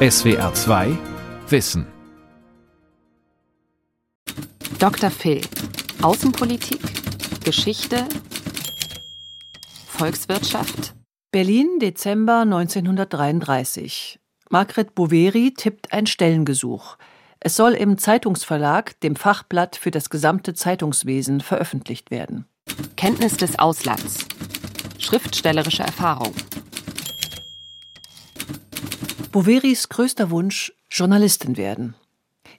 SWR 2 Wissen. Dr. Phil. Außenpolitik, Geschichte, Volkswirtschaft. Berlin, Dezember 1933. Margret Boveri tippt ein Stellengesuch. Es soll im Zeitungsverlag, dem Fachblatt für das gesamte Zeitungswesen, veröffentlicht werden. Kenntnis des Auslands. Schriftstellerische Erfahrung. Boveris größter Wunsch, Journalistin werden.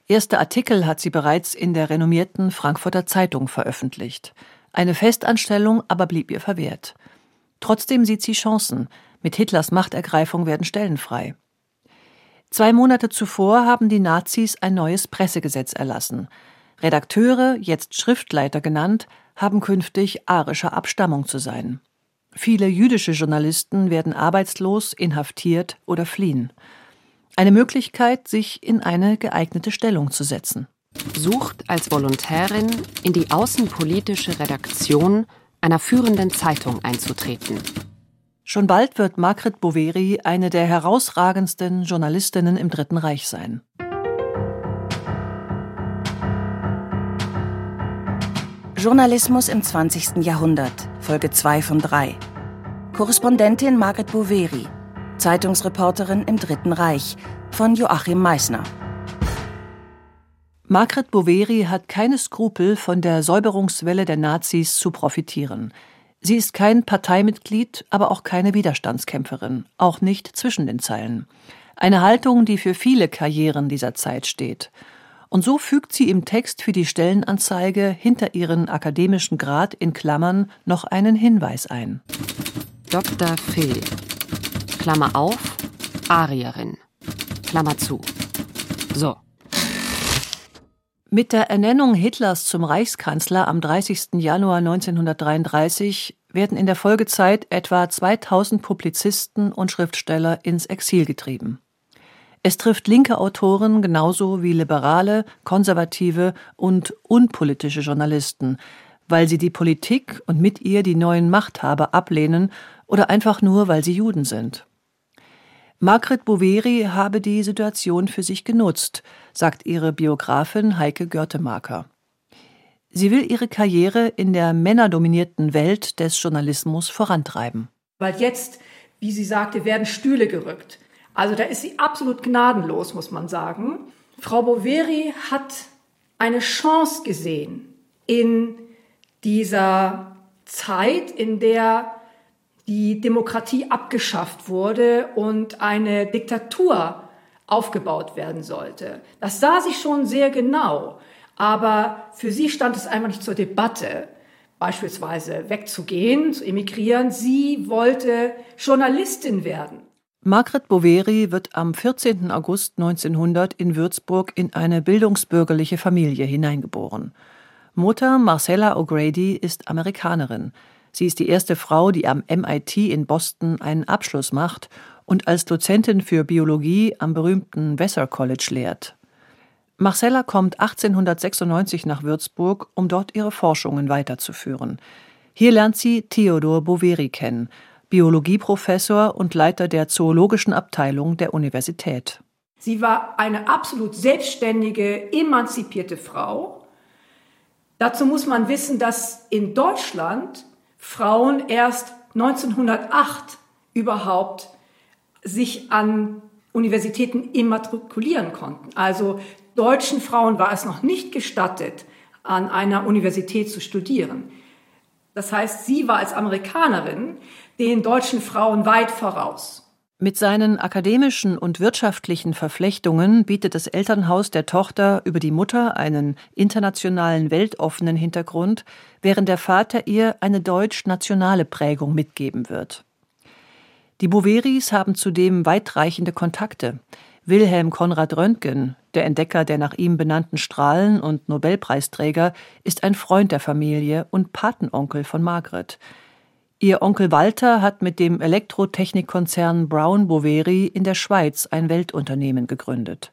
Erste Artikel hat sie bereits in der renommierten Frankfurter Zeitung veröffentlicht. Eine Festanstellung aber blieb ihr verwehrt. Trotzdem sieht sie Chancen. Mit Hitlers Machtergreifung werden Stellen frei. Zwei Monate zuvor haben die Nazis ein neues Pressegesetz erlassen. Redakteure, jetzt Schriftleiter genannt, haben künftig arischer Abstammung zu sein. Viele jüdische Journalisten werden arbeitslos, inhaftiert oder fliehen. Eine Möglichkeit, sich in eine geeignete Stellung zu setzen. Sucht als Volontärin in die außenpolitische Redaktion einer führenden Zeitung einzutreten. Schon bald wird Margret Boveri eine der herausragendsten Journalistinnen im Dritten Reich sein. Journalismus im 20. Jahrhundert, Folge 2 von 3. Korrespondentin Margret Boveri, Zeitungsreporterin im Dritten Reich, von Joachim Meissner. Margret Boveri hat keine Skrupel, von der Säuberungswelle der Nazis zu profitieren. Sie ist kein Parteimitglied, aber auch keine Widerstandskämpferin, auch nicht zwischen den Zeilen. Eine Haltung, die für viele Karrieren dieser Zeit steht. Und so fügt sie im Text für die Stellenanzeige hinter ihren akademischen Grad in Klammern noch einen Hinweis ein. Dr. Phil. Klammer auf, Arierin. Klammer zu. So. Mit der Ernennung Hitlers zum Reichskanzler am 30. Januar 1933 werden in der Folgezeit etwa 2000 Publizisten und Schriftsteller ins Exil getrieben. Es trifft linke Autoren genauso wie liberale, konservative und unpolitische Journalisten, weil sie die Politik und mit ihr die neuen Machthaber ablehnen oder einfach nur, weil sie Juden sind. Margret Boveri habe die Situation für sich genutzt, sagt ihre Biografin Heike Görtemarker. Sie will ihre Karriere in der männerdominierten Welt des Journalismus vorantreiben. Weil jetzt, wie sie sagte, werden Stühle gerückt. Also da ist sie absolut gnadenlos, muss man sagen. Frau Boveri hat eine Chance gesehen in dieser Zeit, in der die Demokratie abgeschafft wurde und eine Diktatur aufgebaut werden sollte. Das sah sie schon sehr genau, aber für sie stand es einfach nicht zur Debatte, beispielsweise wegzugehen, zu emigrieren. Sie wollte Journalistin werden. Margret Boveri wird am 14. August 1900 in Würzburg in eine bildungsbürgerliche Familie hineingeboren. Mutter Marcella O'Grady ist Amerikanerin. Sie ist die erste Frau, die am MIT in Boston einen Abschluss macht und als Dozentin für Biologie am berühmten Vassar College lehrt. Marcella kommt 1896 nach Würzburg, um dort ihre Forschungen weiterzuführen. Hier lernt sie Theodor Boveri kennen, Biologieprofessor und Leiter der zoologischen Abteilung der Universität. Sie war eine absolut selbstständige, emanzipierte Frau. Dazu muss man wissen, dass in Deutschland Frauen erst 1908 überhaupt sich an Universitäten immatrikulieren konnten. Also deutschen Frauen war es noch nicht gestattet, an einer Universität zu studieren. Das heißt, sie war als Amerikanerin den deutschen Frauen weit voraus. Mit seinen akademischen und wirtschaftlichen Verflechtungen bietet das Elternhaus der Tochter über die Mutter einen internationalen, weltoffenen Hintergrund, während der Vater ihr eine deutsch-nationale Prägung mitgeben wird. Die Boveris haben zudem weitreichende Kontakte. Wilhelm Konrad Röntgen, der Entdecker der nach ihm benannten Strahlen und Nobelpreisträger, ist ein Freund der Familie und Patenonkel von Margret. Ihr Onkel Walter hat mit dem Elektrotechnikkonzern Brown Boveri in der Schweiz ein Weltunternehmen gegründet.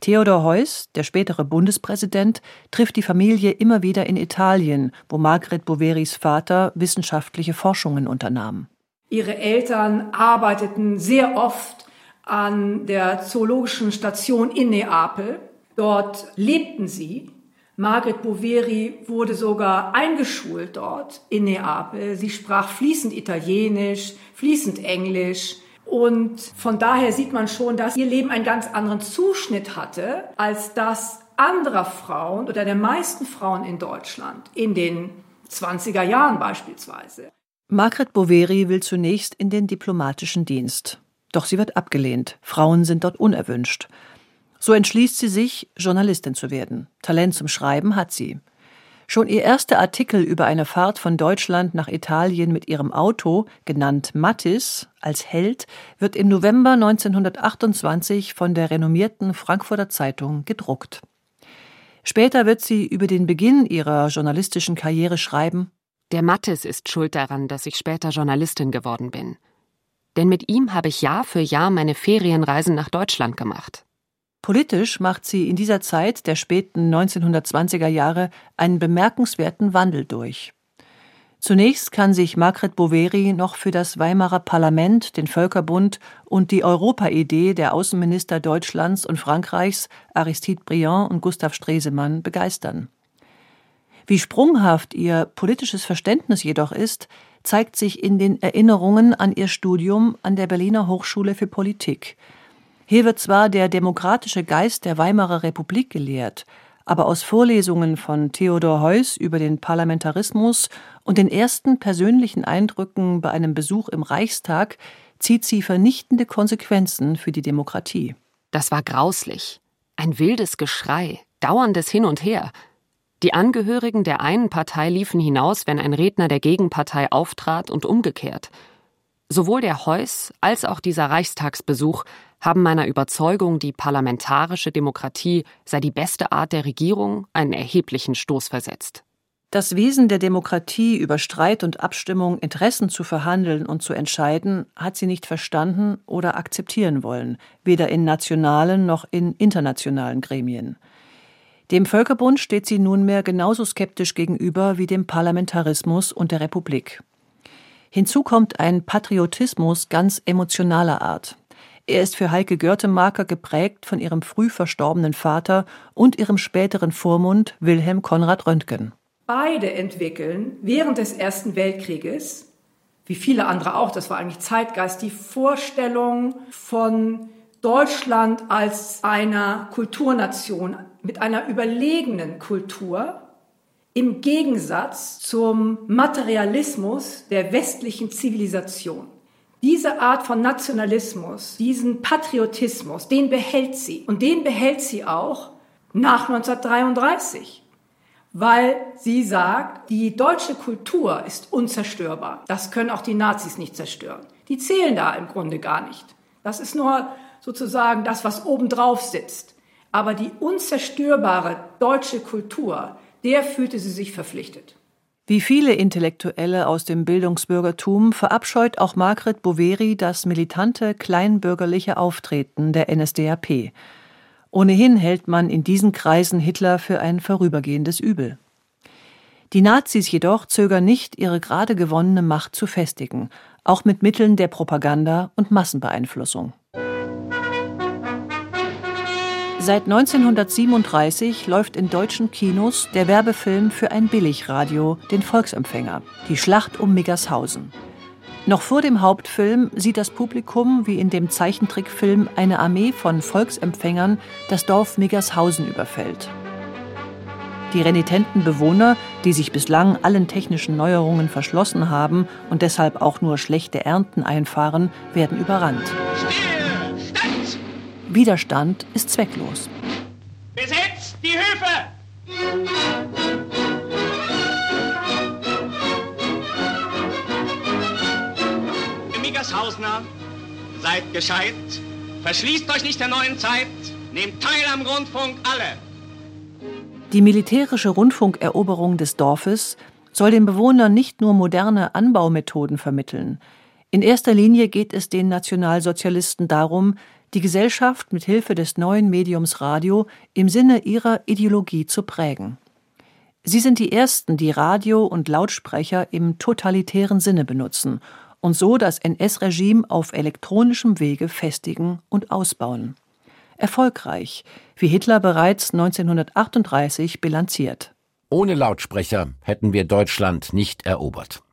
Theodor Heuss, der spätere Bundespräsident, trifft die Familie immer wieder in Italien, wo Margret Boveris Vater wissenschaftliche Forschungen unternahm. Ihre Eltern arbeiteten sehr oft an der zoologischen Station in Neapel. Dort lebten sie. Margaret Boveri wurde sogar eingeschult dort in Neapel. Sie sprach fließend Italienisch, fließend Englisch. Und von daher sieht man schon, dass ihr Leben einen ganz anderen Zuschnitt hatte als das anderer Frauen oder der meisten Frauen in Deutschland in den 20er Jahren beispielsweise. Margret Boveri will zunächst in den diplomatischen Dienst. Doch sie wird abgelehnt. Frauen sind dort unerwünscht. So entschließt sie sich, Journalistin zu werden. Talent zum Schreiben hat sie. Schon ihr erster Artikel über eine Fahrt von Deutschland nach Italien mit ihrem Auto, genannt Mattis, als Held, wird im November 1928 von der renommierten Frankfurter Zeitung gedruckt. Später wird sie über den Beginn ihrer journalistischen Karriere schreiben Der Mattis ist schuld daran, dass ich später Journalistin geworden bin. Denn mit ihm habe ich Jahr für Jahr meine Ferienreisen nach Deutschland gemacht. Politisch macht sie in dieser Zeit der späten 1920er Jahre einen bemerkenswerten Wandel durch. Zunächst kann sich Margret Boveri noch für das Weimarer Parlament, den Völkerbund und die Europaidee der Außenminister Deutschlands und Frankreichs Aristide Briand und Gustav Stresemann begeistern. Wie sprunghaft ihr politisches Verständnis jedoch ist, zeigt sich in den Erinnerungen an ihr Studium an der Berliner Hochschule für Politik. Hier wird zwar der demokratische Geist der Weimarer Republik gelehrt, aber aus Vorlesungen von Theodor Heuss über den Parlamentarismus und den ersten persönlichen Eindrücken bei einem Besuch im Reichstag zieht sie vernichtende Konsequenzen für die Demokratie. Das war grauslich. Ein wildes Geschrei, dauerndes Hin und Her. Die Angehörigen der einen Partei liefen hinaus, wenn ein Redner der Gegenpartei auftrat und umgekehrt. Sowohl der Heuss als auch dieser Reichstagsbesuch haben meiner Überzeugung, die parlamentarische Demokratie sei die beste Art der Regierung, einen erheblichen Stoß versetzt. Das Wesen der Demokratie, über Streit und Abstimmung Interessen zu verhandeln und zu entscheiden, hat sie nicht verstanden oder akzeptieren wollen, weder in nationalen noch in internationalen Gremien. Dem Völkerbund steht sie nunmehr genauso skeptisch gegenüber wie dem Parlamentarismus und der Republik. Hinzu kommt ein Patriotismus ganz emotionaler Art. Er ist für Heike Görtemaker geprägt von ihrem früh verstorbenen Vater und ihrem späteren Vormund Wilhelm Konrad Röntgen. Beide entwickeln während des Ersten Weltkrieges, wie viele andere auch, das war eigentlich Zeitgeist, die Vorstellung von Deutschland als einer Kulturnation mit einer überlegenen Kultur im Gegensatz zum Materialismus der westlichen Zivilisation. Diese Art von Nationalismus, diesen Patriotismus, den behält sie. Und den behält sie auch nach 1933. Weil sie sagt, die deutsche Kultur ist unzerstörbar. Das können auch die Nazis nicht zerstören. Die zählen da im Grunde gar nicht. Das ist nur sozusagen das, was obendrauf sitzt. Aber die unzerstörbare deutsche Kultur, der fühlte sie sich verpflichtet. Wie viele Intellektuelle aus dem Bildungsbürgertum verabscheut auch Margret Boveri das militante kleinbürgerliche Auftreten der NSDAP. Ohnehin hält man in diesen Kreisen Hitler für ein vorübergehendes Übel. Die Nazis jedoch zögern nicht, ihre gerade gewonnene Macht zu festigen, auch mit Mitteln der Propaganda und Massenbeeinflussung. Seit 1937 läuft in deutschen Kinos der Werbefilm für ein Billigradio, den Volksempfänger, die Schlacht um Miggershausen. Noch vor dem Hauptfilm sieht das Publikum, wie in dem Zeichentrickfilm, eine Armee von Volksempfängern das Dorf Miggershausen überfällt. Die renitenten Bewohner, die sich bislang allen technischen Neuerungen verschlossen haben und deshalb auch nur schlechte Ernten einfahren, werden überrannt. Still! Widerstand ist zwecklos. Besetzt die Höfe! Miggershausener, seid gescheit, verschließt euch nicht der neuen Zeit, nehmt teil am Rundfunk alle. Die militärische Rundfunkeroberung des Dorfes soll den Bewohnern nicht nur moderne Anbaumethoden vermitteln. In erster Linie geht es den Nationalsozialisten darum, die Gesellschaft mit Hilfe des neuen Mediums Radio im Sinne ihrer Ideologie zu prägen. Sie sind die ersten, die Radio und Lautsprecher im totalitären Sinne benutzen und so das NS-Regime auf elektronischem Wege festigen und ausbauen. Erfolgreich, wie Hitler bereits 1938 bilanziert. Ohne Lautsprecher hätten wir Deutschland nicht erobert.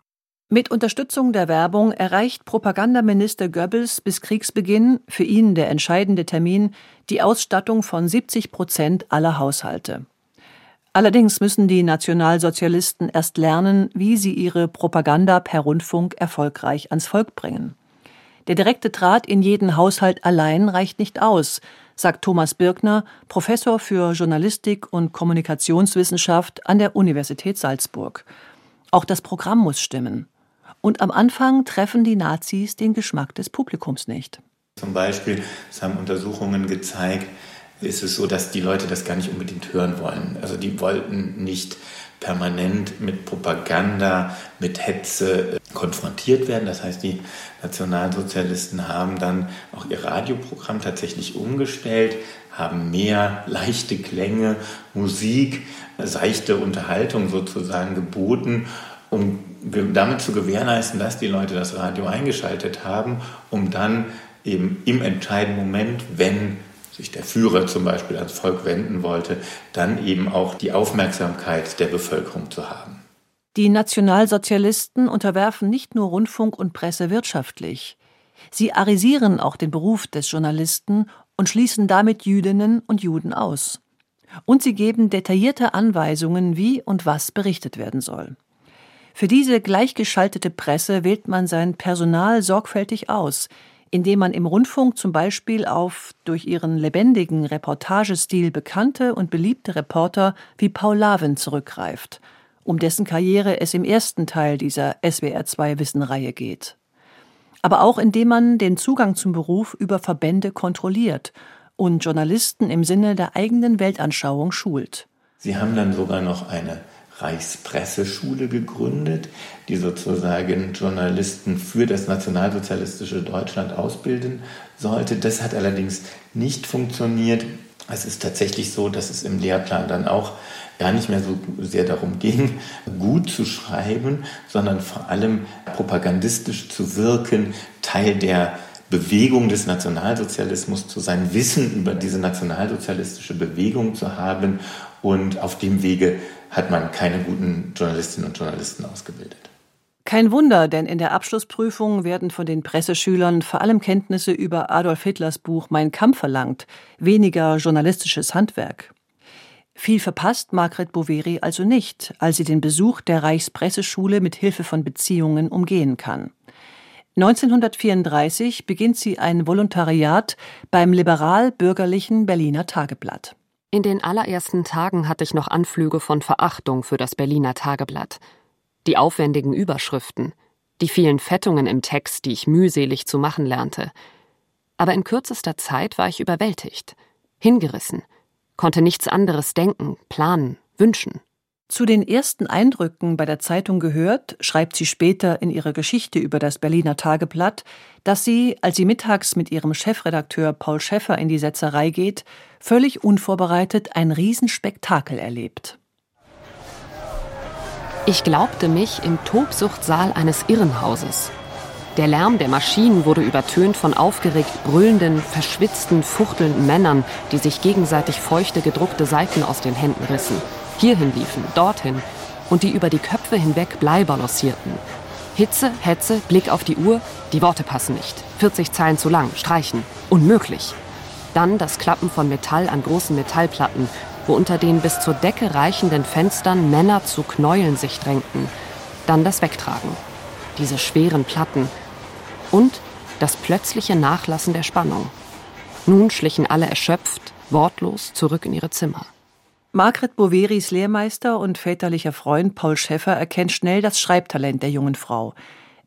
Mit Unterstützung der Werbung erreicht Propagandaminister Goebbels bis Kriegsbeginn, für ihn der entscheidende Termin, die Ausstattung von 70 Prozent aller Haushalte. Allerdings müssen die Nationalsozialisten erst lernen, wie sie ihre Propaganda per Rundfunk erfolgreich ans Volk bringen. Der direkte Draht in jeden Haushalt allein reicht nicht aus, sagt Thomas Birkner, Professor für Journalistik und Kommunikationswissenschaft an der Universität Salzburg. Auch das Programm muss stimmen. Und am Anfang treffen die Nazis den Geschmack des Publikums nicht. Zum Beispiel, es haben Untersuchungen gezeigt, ist es so, dass die Leute das gar nicht unbedingt hören wollen. Also die wollten nicht permanent mit Propaganda, mit Hetze äh, konfrontiert werden. Das heißt, die Nationalsozialisten haben dann auch ihr Radioprogramm tatsächlich umgestellt, haben mehr leichte Klänge, Musik, seichte Unterhaltung sozusagen geboten, um damit zu gewährleisten, dass die Leute das Radio eingeschaltet haben, um dann eben im entscheidenden Moment, wenn sich der Führer zum Beispiel ans Volk wenden wollte, dann eben auch die Aufmerksamkeit der Bevölkerung zu haben. Die Nationalsozialisten unterwerfen nicht nur Rundfunk und Presse wirtschaftlich. Sie arisieren auch den Beruf des Journalisten und schließen damit Jüdinnen und Juden aus. Und sie geben detaillierte Anweisungen, wie und was berichtet werden soll. Für diese gleichgeschaltete Presse wählt man sein Personal sorgfältig aus, indem man im Rundfunk zum Beispiel auf durch ihren lebendigen Reportagestil bekannte und beliebte Reporter wie Paul Lavin zurückgreift, um dessen Karriere es im ersten Teil dieser SWR2 Wissenreihe geht. Aber auch indem man den Zugang zum Beruf über Verbände kontrolliert und Journalisten im Sinne der eigenen Weltanschauung schult. Sie haben dann sogar noch eine Reichspresseschule gegründet, die sozusagen Journalisten für das nationalsozialistische Deutschland ausbilden sollte. Das hat allerdings nicht funktioniert. Es ist tatsächlich so, dass es im Lehrplan dann auch gar nicht mehr so sehr darum ging, gut zu schreiben, sondern vor allem propagandistisch zu wirken, Teil der Bewegung des Nationalsozialismus zu sein, Wissen über diese nationalsozialistische Bewegung zu haben und auf dem Wege hat man keine guten Journalistinnen und Journalisten ausgebildet. Kein Wunder, denn in der Abschlussprüfung werden von den Presseschülern vor allem Kenntnisse über Adolf Hitlers Buch Mein Kampf verlangt, weniger journalistisches Handwerk. Viel verpasst Margret Boveri also nicht, als sie den Besuch der Reichspresseschule mit Hilfe von Beziehungen umgehen kann. 1934 beginnt sie ein Volontariat beim liberal-bürgerlichen Berliner Tageblatt. In den allerersten Tagen hatte ich noch Anflüge von Verachtung für das Berliner Tageblatt. Die aufwendigen Überschriften, die vielen Fettungen im Text, die ich mühselig zu machen lernte. Aber in kürzester Zeit war ich überwältigt, hingerissen, konnte nichts anderes denken, planen, wünschen. Zu den ersten Eindrücken bei der Zeitung gehört, schreibt sie später in ihrer Geschichte über das Berliner Tageblatt, dass sie, als sie mittags mit ihrem Chefredakteur Paul Schäffer in die Setzerei geht, völlig unvorbereitet ein Riesenspektakel erlebt. Ich glaubte mich im Tobsuchtsaal eines Irrenhauses. Der Lärm der Maschinen wurde übertönt von aufgeregt brüllenden, verschwitzten, fuchtelnden Männern, die sich gegenseitig feuchte, gedruckte Seiten aus den Händen rissen hierhin liefen, dorthin und die über die Köpfe hinweg Blei balancierten. Hitze, Hetze, Blick auf die Uhr, die Worte passen nicht. 40 Zeilen zu lang, streichen. Unmöglich. Dann das Klappen von Metall an großen Metallplatten, wo unter den bis zur Decke reichenden Fenstern Männer zu Knäueln sich drängten. Dann das Wegtragen. Diese schweren Platten. Und das plötzliche Nachlassen der Spannung. Nun schlichen alle erschöpft, wortlos zurück in ihre Zimmer. Margret Boveris Lehrmeister und väterlicher Freund Paul Schäffer erkennt schnell das Schreibtalent der jungen Frau.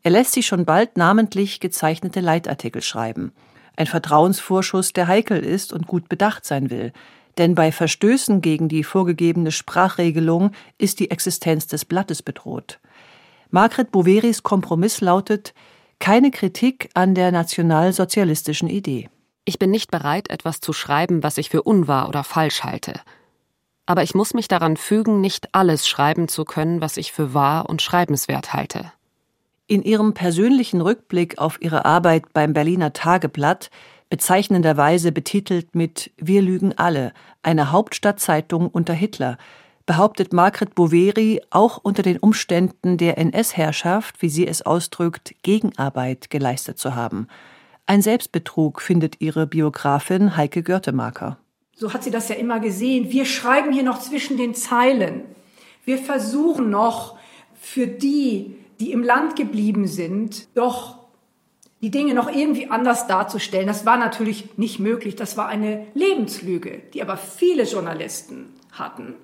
Er lässt sich schon bald namentlich gezeichnete Leitartikel schreiben. Ein Vertrauensvorschuss, der heikel ist und gut bedacht sein will. Denn bei Verstößen gegen die vorgegebene Sprachregelung ist die Existenz des Blattes bedroht. Margret Boveris Kompromiss lautet keine Kritik an der nationalsozialistischen Idee. Ich bin nicht bereit, etwas zu schreiben, was ich für unwahr oder falsch halte aber ich muss mich daran fügen, nicht alles schreiben zu können, was ich für wahr und schreibenswert halte. In ihrem persönlichen Rückblick auf ihre Arbeit beim Berliner Tageblatt, bezeichnenderweise betitelt mit Wir lügen alle, eine Hauptstadtzeitung unter Hitler, behauptet Margret Boveri auch unter den Umständen der NS-Herrschaft, wie sie es ausdrückt, Gegenarbeit geleistet zu haben. Ein Selbstbetrug findet ihre Biografin Heike Görtemaker. So hat sie das ja immer gesehen. Wir schreiben hier noch zwischen den Zeilen. Wir versuchen noch für die, die im Land geblieben sind, doch die Dinge noch irgendwie anders darzustellen. Das war natürlich nicht möglich. Das war eine Lebenslüge, die aber viele Journalisten hatten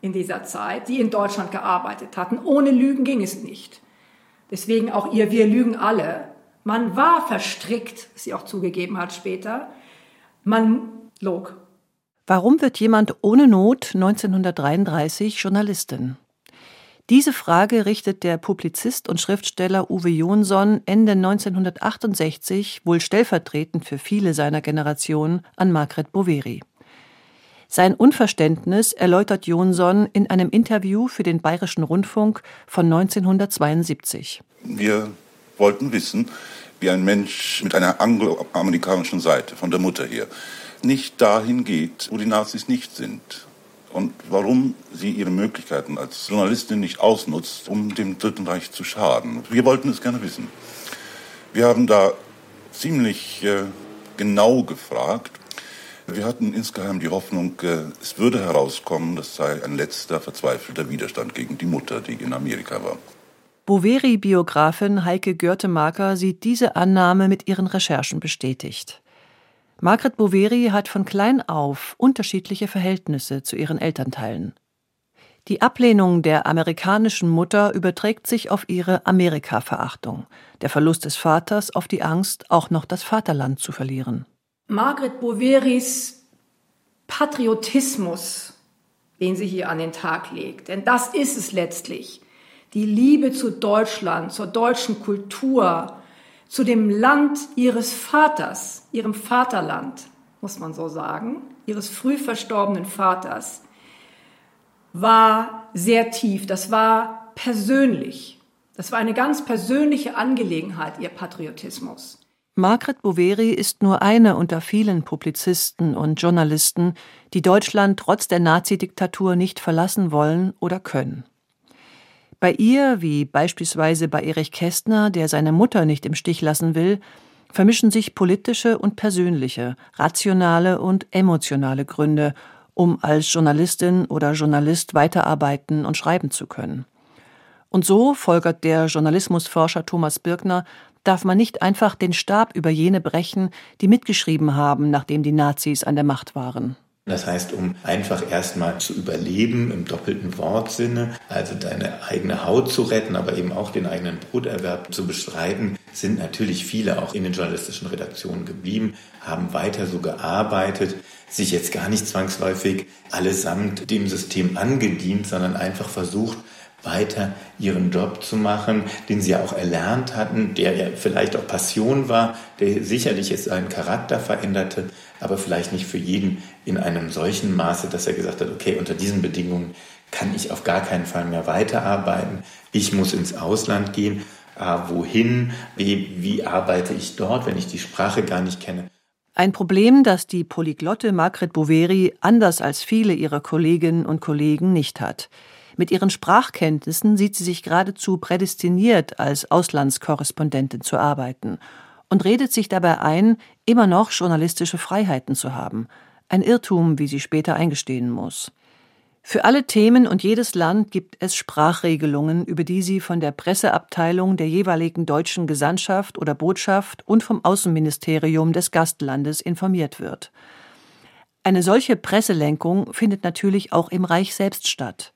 in dieser Zeit, die in Deutschland gearbeitet hatten. Ohne Lügen ging es nicht. Deswegen auch ihr Wir lügen alle. Man war verstrickt, was sie auch zugegeben hat später. Man log. Warum wird jemand ohne Not 1933 Journalistin? Diese Frage richtet der Publizist und Schriftsteller Uwe Jonsson Ende 1968 wohl stellvertretend für viele seiner Generation an Margret Boveri. Sein Unverständnis erläutert Jonsson in einem Interview für den Bayerischen Rundfunk von 1972. Wir wollten wissen, wie ein Mensch mit einer angloamerikanischen Seite, von der Mutter her, nicht dahin geht, wo die Nazis nicht sind und warum sie ihre Möglichkeiten als Journalistin nicht ausnutzt, um dem Dritten Reich zu schaden. Wir wollten es gerne wissen. Wir haben da ziemlich äh, genau gefragt. Wir hatten insgeheim die Hoffnung, äh, es würde herauskommen, das sei ein letzter verzweifelter Widerstand gegen die Mutter, die in Amerika war. Boveri-Biografin Heike Görtemaker sieht diese Annahme mit ihren Recherchen bestätigt. Margret Boveri hat von klein auf unterschiedliche Verhältnisse zu ihren Elternteilen. Die Ablehnung der amerikanischen Mutter überträgt sich auf ihre Amerika-Verachtung, der Verlust des Vaters auf die Angst, auch noch das Vaterland zu verlieren. Margret Boveris Patriotismus, den sie hier an den Tag legt, denn das ist es letztlich, die Liebe zu Deutschland, zur deutschen Kultur, zu dem Land ihres Vaters, ihrem Vaterland, muss man so sagen, ihres früh verstorbenen Vaters, war sehr tief. Das war persönlich. Das war eine ganz persönliche Angelegenheit, ihr Patriotismus. Margret Boveri ist nur eine unter vielen Publizisten und Journalisten, die Deutschland trotz der Nazidiktatur nicht verlassen wollen oder können. Bei ihr, wie beispielsweise bei Erich Kästner, der seine Mutter nicht im Stich lassen will, vermischen sich politische und persönliche, rationale und emotionale Gründe, um als Journalistin oder Journalist weiterarbeiten und schreiben zu können. Und so, folgert der Journalismusforscher Thomas Birkner, darf man nicht einfach den Stab über jene brechen, die mitgeschrieben haben, nachdem die Nazis an der Macht waren. Das heißt, um einfach erstmal zu überleben im doppelten Wortsinne, also deine eigene Haut zu retten, aber eben auch den eigenen Broterwerb zu bestreiten, sind natürlich viele auch in den journalistischen Redaktionen geblieben, haben weiter so gearbeitet, sich jetzt gar nicht zwangsläufig allesamt dem System angedient, sondern einfach versucht, weiter ihren Job zu machen, den sie ja auch erlernt hatten, der ja vielleicht auch Passion war, der sicherlich jetzt seinen Charakter veränderte, aber vielleicht nicht für jeden in einem solchen Maße, dass er gesagt hat, okay, unter diesen Bedingungen kann ich auf gar keinen Fall mehr weiterarbeiten. Ich muss ins Ausland gehen. Ah, wohin? Wie, wie arbeite ich dort, wenn ich die Sprache gar nicht kenne? Ein Problem, das die Polyglotte Margret Boveri anders als viele ihrer Kolleginnen und Kollegen nicht hat. Mit ihren Sprachkenntnissen sieht sie sich geradezu prädestiniert, als Auslandskorrespondentin zu arbeiten und redet sich dabei ein, immer noch journalistische Freiheiten zu haben. Ein Irrtum, wie sie später eingestehen muss. Für alle Themen und jedes Land gibt es Sprachregelungen, über die sie von der Presseabteilung der jeweiligen deutschen Gesandtschaft oder Botschaft und vom Außenministerium des Gastlandes informiert wird. Eine solche Presselenkung findet natürlich auch im Reich selbst statt.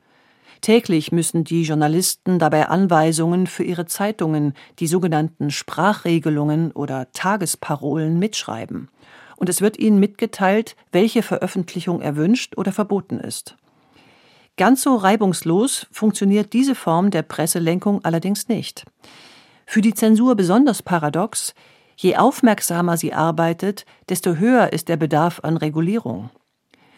Täglich müssen die Journalisten dabei Anweisungen für ihre Zeitungen, die sogenannten Sprachregelungen oder Tagesparolen, mitschreiben. Und es wird ihnen mitgeteilt, welche Veröffentlichung erwünscht oder verboten ist. Ganz so reibungslos funktioniert diese Form der Presselenkung allerdings nicht. Für die Zensur besonders paradox, je aufmerksamer sie arbeitet, desto höher ist der Bedarf an Regulierung.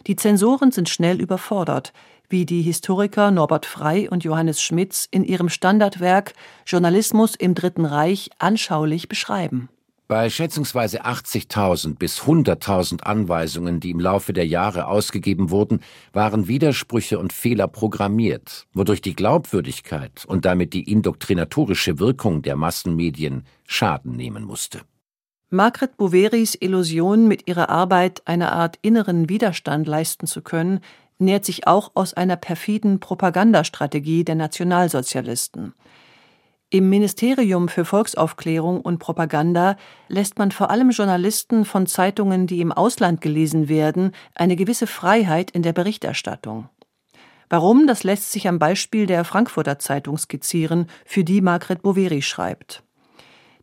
Die Zensoren sind schnell überfordert, wie die Historiker Norbert Frey und Johannes Schmitz in ihrem Standardwerk Journalismus im Dritten Reich anschaulich beschreiben. Bei schätzungsweise 80.000 bis 100.000 Anweisungen, die im Laufe der Jahre ausgegeben wurden, waren Widersprüche und Fehler programmiert, wodurch die Glaubwürdigkeit und damit die indoktrinatorische Wirkung der Massenmedien Schaden nehmen musste. Margret Boveris Illusion, mit ihrer Arbeit eine Art inneren Widerstand leisten zu können, nährt sich auch aus einer perfiden Propagandastrategie der Nationalsozialisten – im Ministerium für Volksaufklärung und Propaganda lässt man vor allem Journalisten von Zeitungen, die im Ausland gelesen werden, eine gewisse Freiheit in der Berichterstattung. Warum, das lässt sich am Beispiel der Frankfurter Zeitung skizzieren, für die Margret Boveri schreibt.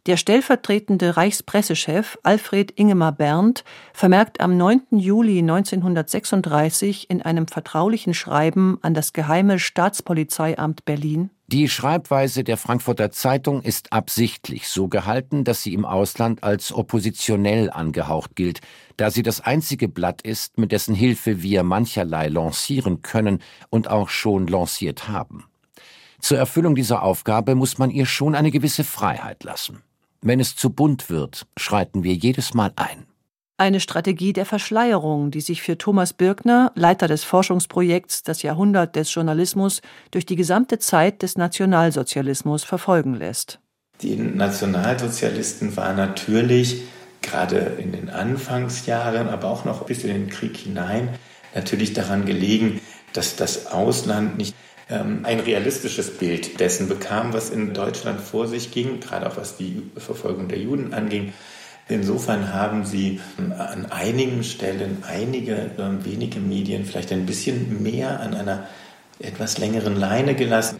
Der stellvertretende Reichspressechef Alfred Ingemar Berndt vermerkt am 9. Juli 1936 in einem vertraulichen Schreiben an das Geheime Staatspolizeiamt Berlin Die Schreibweise der Frankfurter Zeitung ist absichtlich so gehalten, dass sie im Ausland als oppositionell angehaucht gilt, da sie das einzige Blatt ist, mit dessen Hilfe wir mancherlei lancieren können und auch schon lanciert haben. Zur Erfüllung dieser Aufgabe muss man ihr schon eine gewisse Freiheit lassen. Wenn es zu bunt wird, schreiten wir jedes Mal ein. Eine Strategie der Verschleierung, die sich für Thomas Birkner, Leiter des Forschungsprojekts Das Jahrhundert des Journalismus, durch die gesamte Zeit des Nationalsozialismus verfolgen lässt. Die Nationalsozialisten waren natürlich gerade in den Anfangsjahren, aber auch noch bis in den Krieg hinein, natürlich daran gelegen, dass das Ausland nicht ähm, ein realistisches Bild dessen bekam, was in Deutschland vor sich ging, gerade auch was die Verfolgung der Juden anging. Insofern haben sie ähm, an einigen Stellen einige ähm, wenige Medien vielleicht ein bisschen mehr an einer etwas längeren Leine gelassen.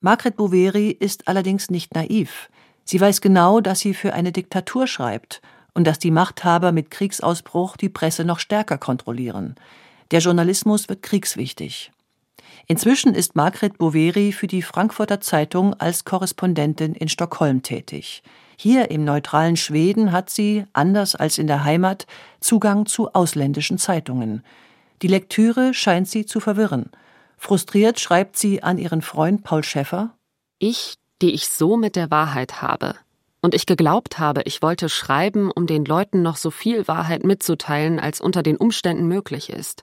Margret Boveri ist allerdings nicht naiv. Sie weiß genau, dass sie für eine Diktatur schreibt und dass die Machthaber mit Kriegsausbruch die Presse noch stärker kontrollieren. Der Journalismus wird kriegswichtig. Inzwischen ist Margret Boveri für die Frankfurter Zeitung als Korrespondentin in Stockholm tätig. Hier im neutralen Schweden hat sie, anders als in der Heimat, Zugang zu ausländischen Zeitungen. Die Lektüre scheint sie zu verwirren. Frustriert schreibt sie an ihren Freund Paul Schäffer Ich, die ich so mit der Wahrheit habe, und ich geglaubt habe, ich wollte schreiben, um den Leuten noch so viel Wahrheit mitzuteilen, als unter den Umständen möglich ist.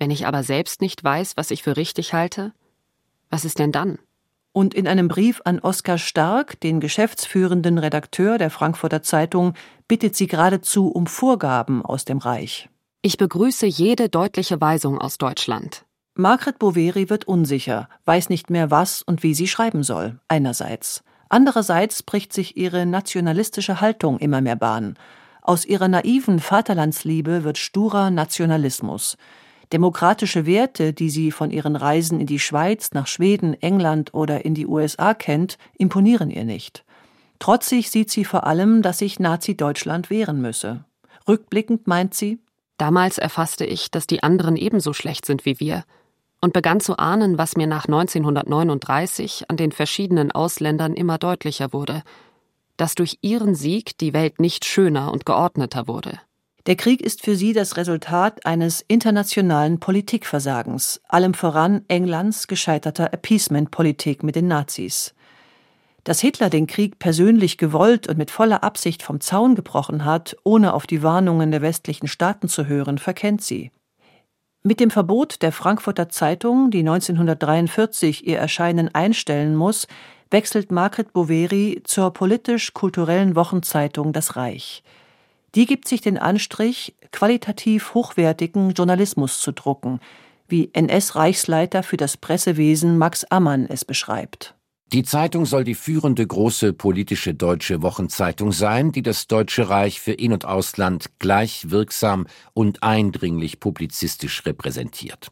Wenn ich aber selbst nicht weiß, was ich für richtig halte, was ist denn dann? Und in einem Brief an Oskar Stark, den geschäftsführenden Redakteur der Frankfurter Zeitung, bittet sie geradezu um Vorgaben aus dem Reich. Ich begrüße jede deutliche Weisung aus Deutschland. Margret Boveri wird unsicher, weiß nicht mehr, was und wie sie schreiben soll, einerseits. Andererseits bricht sich ihre nationalistische Haltung immer mehr Bahn. Aus ihrer naiven Vaterlandsliebe wird sturer Nationalismus. Demokratische Werte, die sie von ihren Reisen in die Schweiz, nach Schweden, England oder in die USA kennt, imponieren ihr nicht. Trotzig sieht sie vor allem, dass sich Nazi-Deutschland wehren müsse. Rückblickend meint sie, Damals erfasste ich, dass die anderen ebenso schlecht sind wie wir und begann zu ahnen, was mir nach 1939 an den verschiedenen Ausländern immer deutlicher wurde, dass durch ihren Sieg die Welt nicht schöner und geordneter wurde. Der Krieg ist für sie das Resultat eines internationalen Politikversagens, allem voran Englands gescheiterter Appeasement-Politik mit den Nazis. Dass Hitler den Krieg persönlich gewollt und mit voller Absicht vom Zaun gebrochen hat, ohne auf die Warnungen der westlichen Staaten zu hören, verkennt sie. Mit dem Verbot der Frankfurter Zeitung, die 1943 ihr Erscheinen einstellen muss, wechselt Margret Boveri zur politisch-kulturellen Wochenzeitung Das Reich. Die gibt sich den Anstrich, qualitativ hochwertigen Journalismus zu drucken, wie NS-Reichsleiter für das Pressewesen Max Ammann es beschreibt. Die Zeitung soll die führende große politische deutsche Wochenzeitung sein, die das Deutsche Reich für In- und Ausland gleich wirksam und eindringlich publizistisch repräsentiert.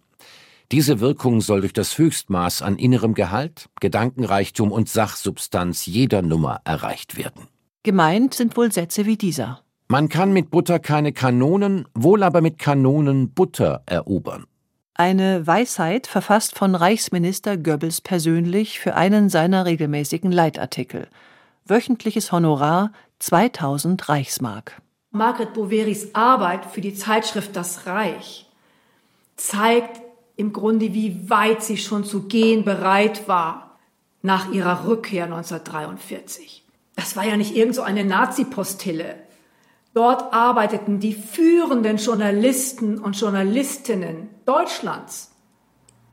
Diese Wirkung soll durch das Höchstmaß an innerem Gehalt, Gedankenreichtum und Sachsubstanz jeder Nummer erreicht werden. Gemeint sind wohl Sätze wie dieser. Man kann mit Butter keine Kanonen, wohl aber mit Kanonen Butter erobern. Eine Weisheit verfasst von Reichsminister Goebbels persönlich für einen seiner regelmäßigen Leitartikel. Wöchentliches Honorar 2000 Reichsmark. Margret Boveris Arbeit für die Zeitschrift Das Reich zeigt im Grunde, wie weit sie schon zu gehen bereit war nach ihrer Rückkehr 1943. Das war ja nicht irgend so eine Nazi-Postille. Dort arbeiteten die führenden Journalisten und Journalistinnen Deutschlands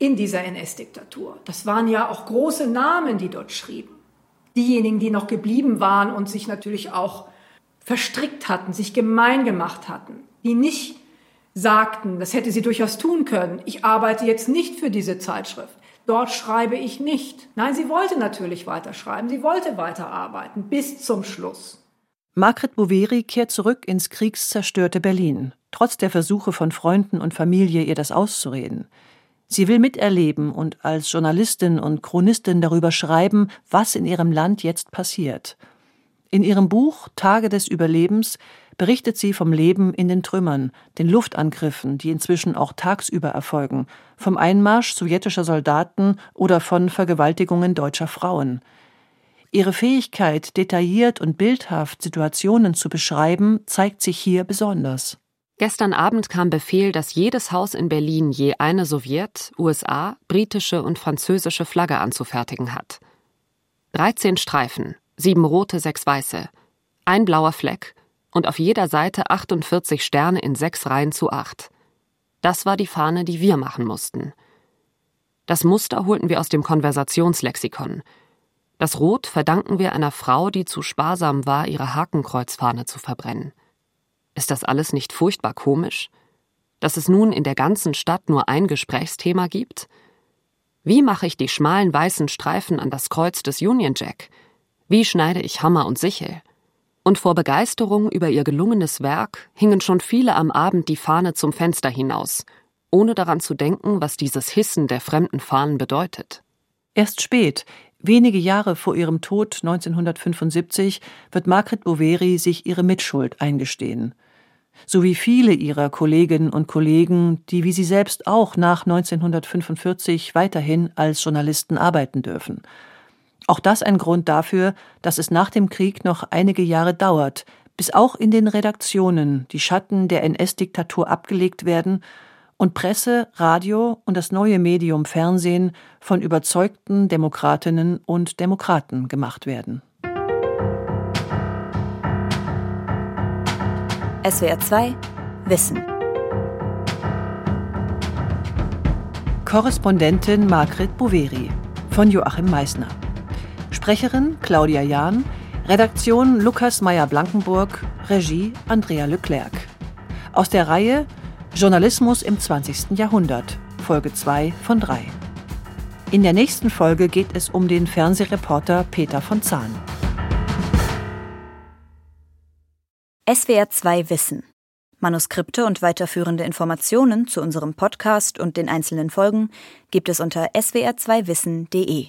in dieser NS-Diktatur. Das waren ja auch große Namen, die dort schrieben. Diejenigen, die noch geblieben waren und sich natürlich auch verstrickt hatten, sich gemein gemacht hatten, die nicht sagten, das hätte sie durchaus tun können, ich arbeite jetzt nicht für diese Zeitschrift, dort schreibe ich nicht. Nein, sie wollte natürlich weiterschreiben, sie wollte weiterarbeiten bis zum Schluss. Margret Boveri kehrt zurück ins kriegszerstörte Berlin, trotz der Versuche von Freunden und Familie, ihr das auszureden. Sie will miterleben und als Journalistin und Chronistin darüber schreiben, was in ihrem Land jetzt passiert. In ihrem Buch Tage des Überlebens berichtet sie vom Leben in den Trümmern, den Luftangriffen, die inzwischen auch tagsüber erfolgen, vom Einmarsch sowjetischer Soldaten oder von Vergewaltigungen deutscher Frauen. Ihre Fähigkeit, detailliert und bildhaft Situationen zu beschreiben, zeigt sich hier besonders. Gestern Abend kam Befehl, dass jedes Haus in Berlin je eine Sowjet-, USA-, britische und französische Flagge anzufertigen hat. 13 Streifen, sieben rote, sechs weiße, ein blauer Fleck und auf jeder Seite 48 Sterne in sechs Reihen zu acht. Das war die Fahne, die wir machen mussten. Das Muster holten wir aus dem Konversationslexikon. Das Rot verdanken wir einer Frau, die zu sparsam war, ihre Hakenkreuzfahne zu verbrennen. Ist das alles nicht furchtbar komisch? Dass es nun in der ganzen Stadt nur ein Gesprächsthema gibt? Wie mache ich die schmalen weißen Streifen an das Kreuz des Union Jack? Wie schneide ich Hammer und Sichel? Und vor Begeisterung über ihr gelungenes Werk hingen schon viele am Abend die Fahne zum Fenster hinaus, ohne daran zu denken, was dieses Hissen der fremden Fahnen bedeutet. Erst spät, wenige Jahre vor ihrem Tod 1975, wird Margret Boveri sich ihre Mitschuld eingestehen so wie viele ihrer Kolleginnen und Kollegen, die wie sie selbst auch nach 1945 weiterhin als Journalisten arbeiten dürfen. Auch das ein Grund dafür, dass es nach dem Krieg noch einige Jahre dauert, bis auch in den Redaktionen die Schatten der NS-Diktatur abgelegt werden und Presse, Radio und das neue Medium Fernsehen von überzeugten Demokratinnen und Demokraten gemacht werden. SWR 2 Wissen. Korrespondentin Margret Boveri von Joachim Meissner. Sprecherin Claudia Jahn. Redaktion Lukas Meyer-Blankenburg. Regie Andrea Leclerc. Aus der Reihe Journalismus im 20. Jahrhundert, Folge 2 von 3. In der nächsten Folge geht es um den Fernsehreporter Peter von Zahn. SWR 2 Wissen. Manuskripte und weiterführende Informationen zu unserem Podcast und den einzelnen Folgen gibt es unter swr2wissen.de.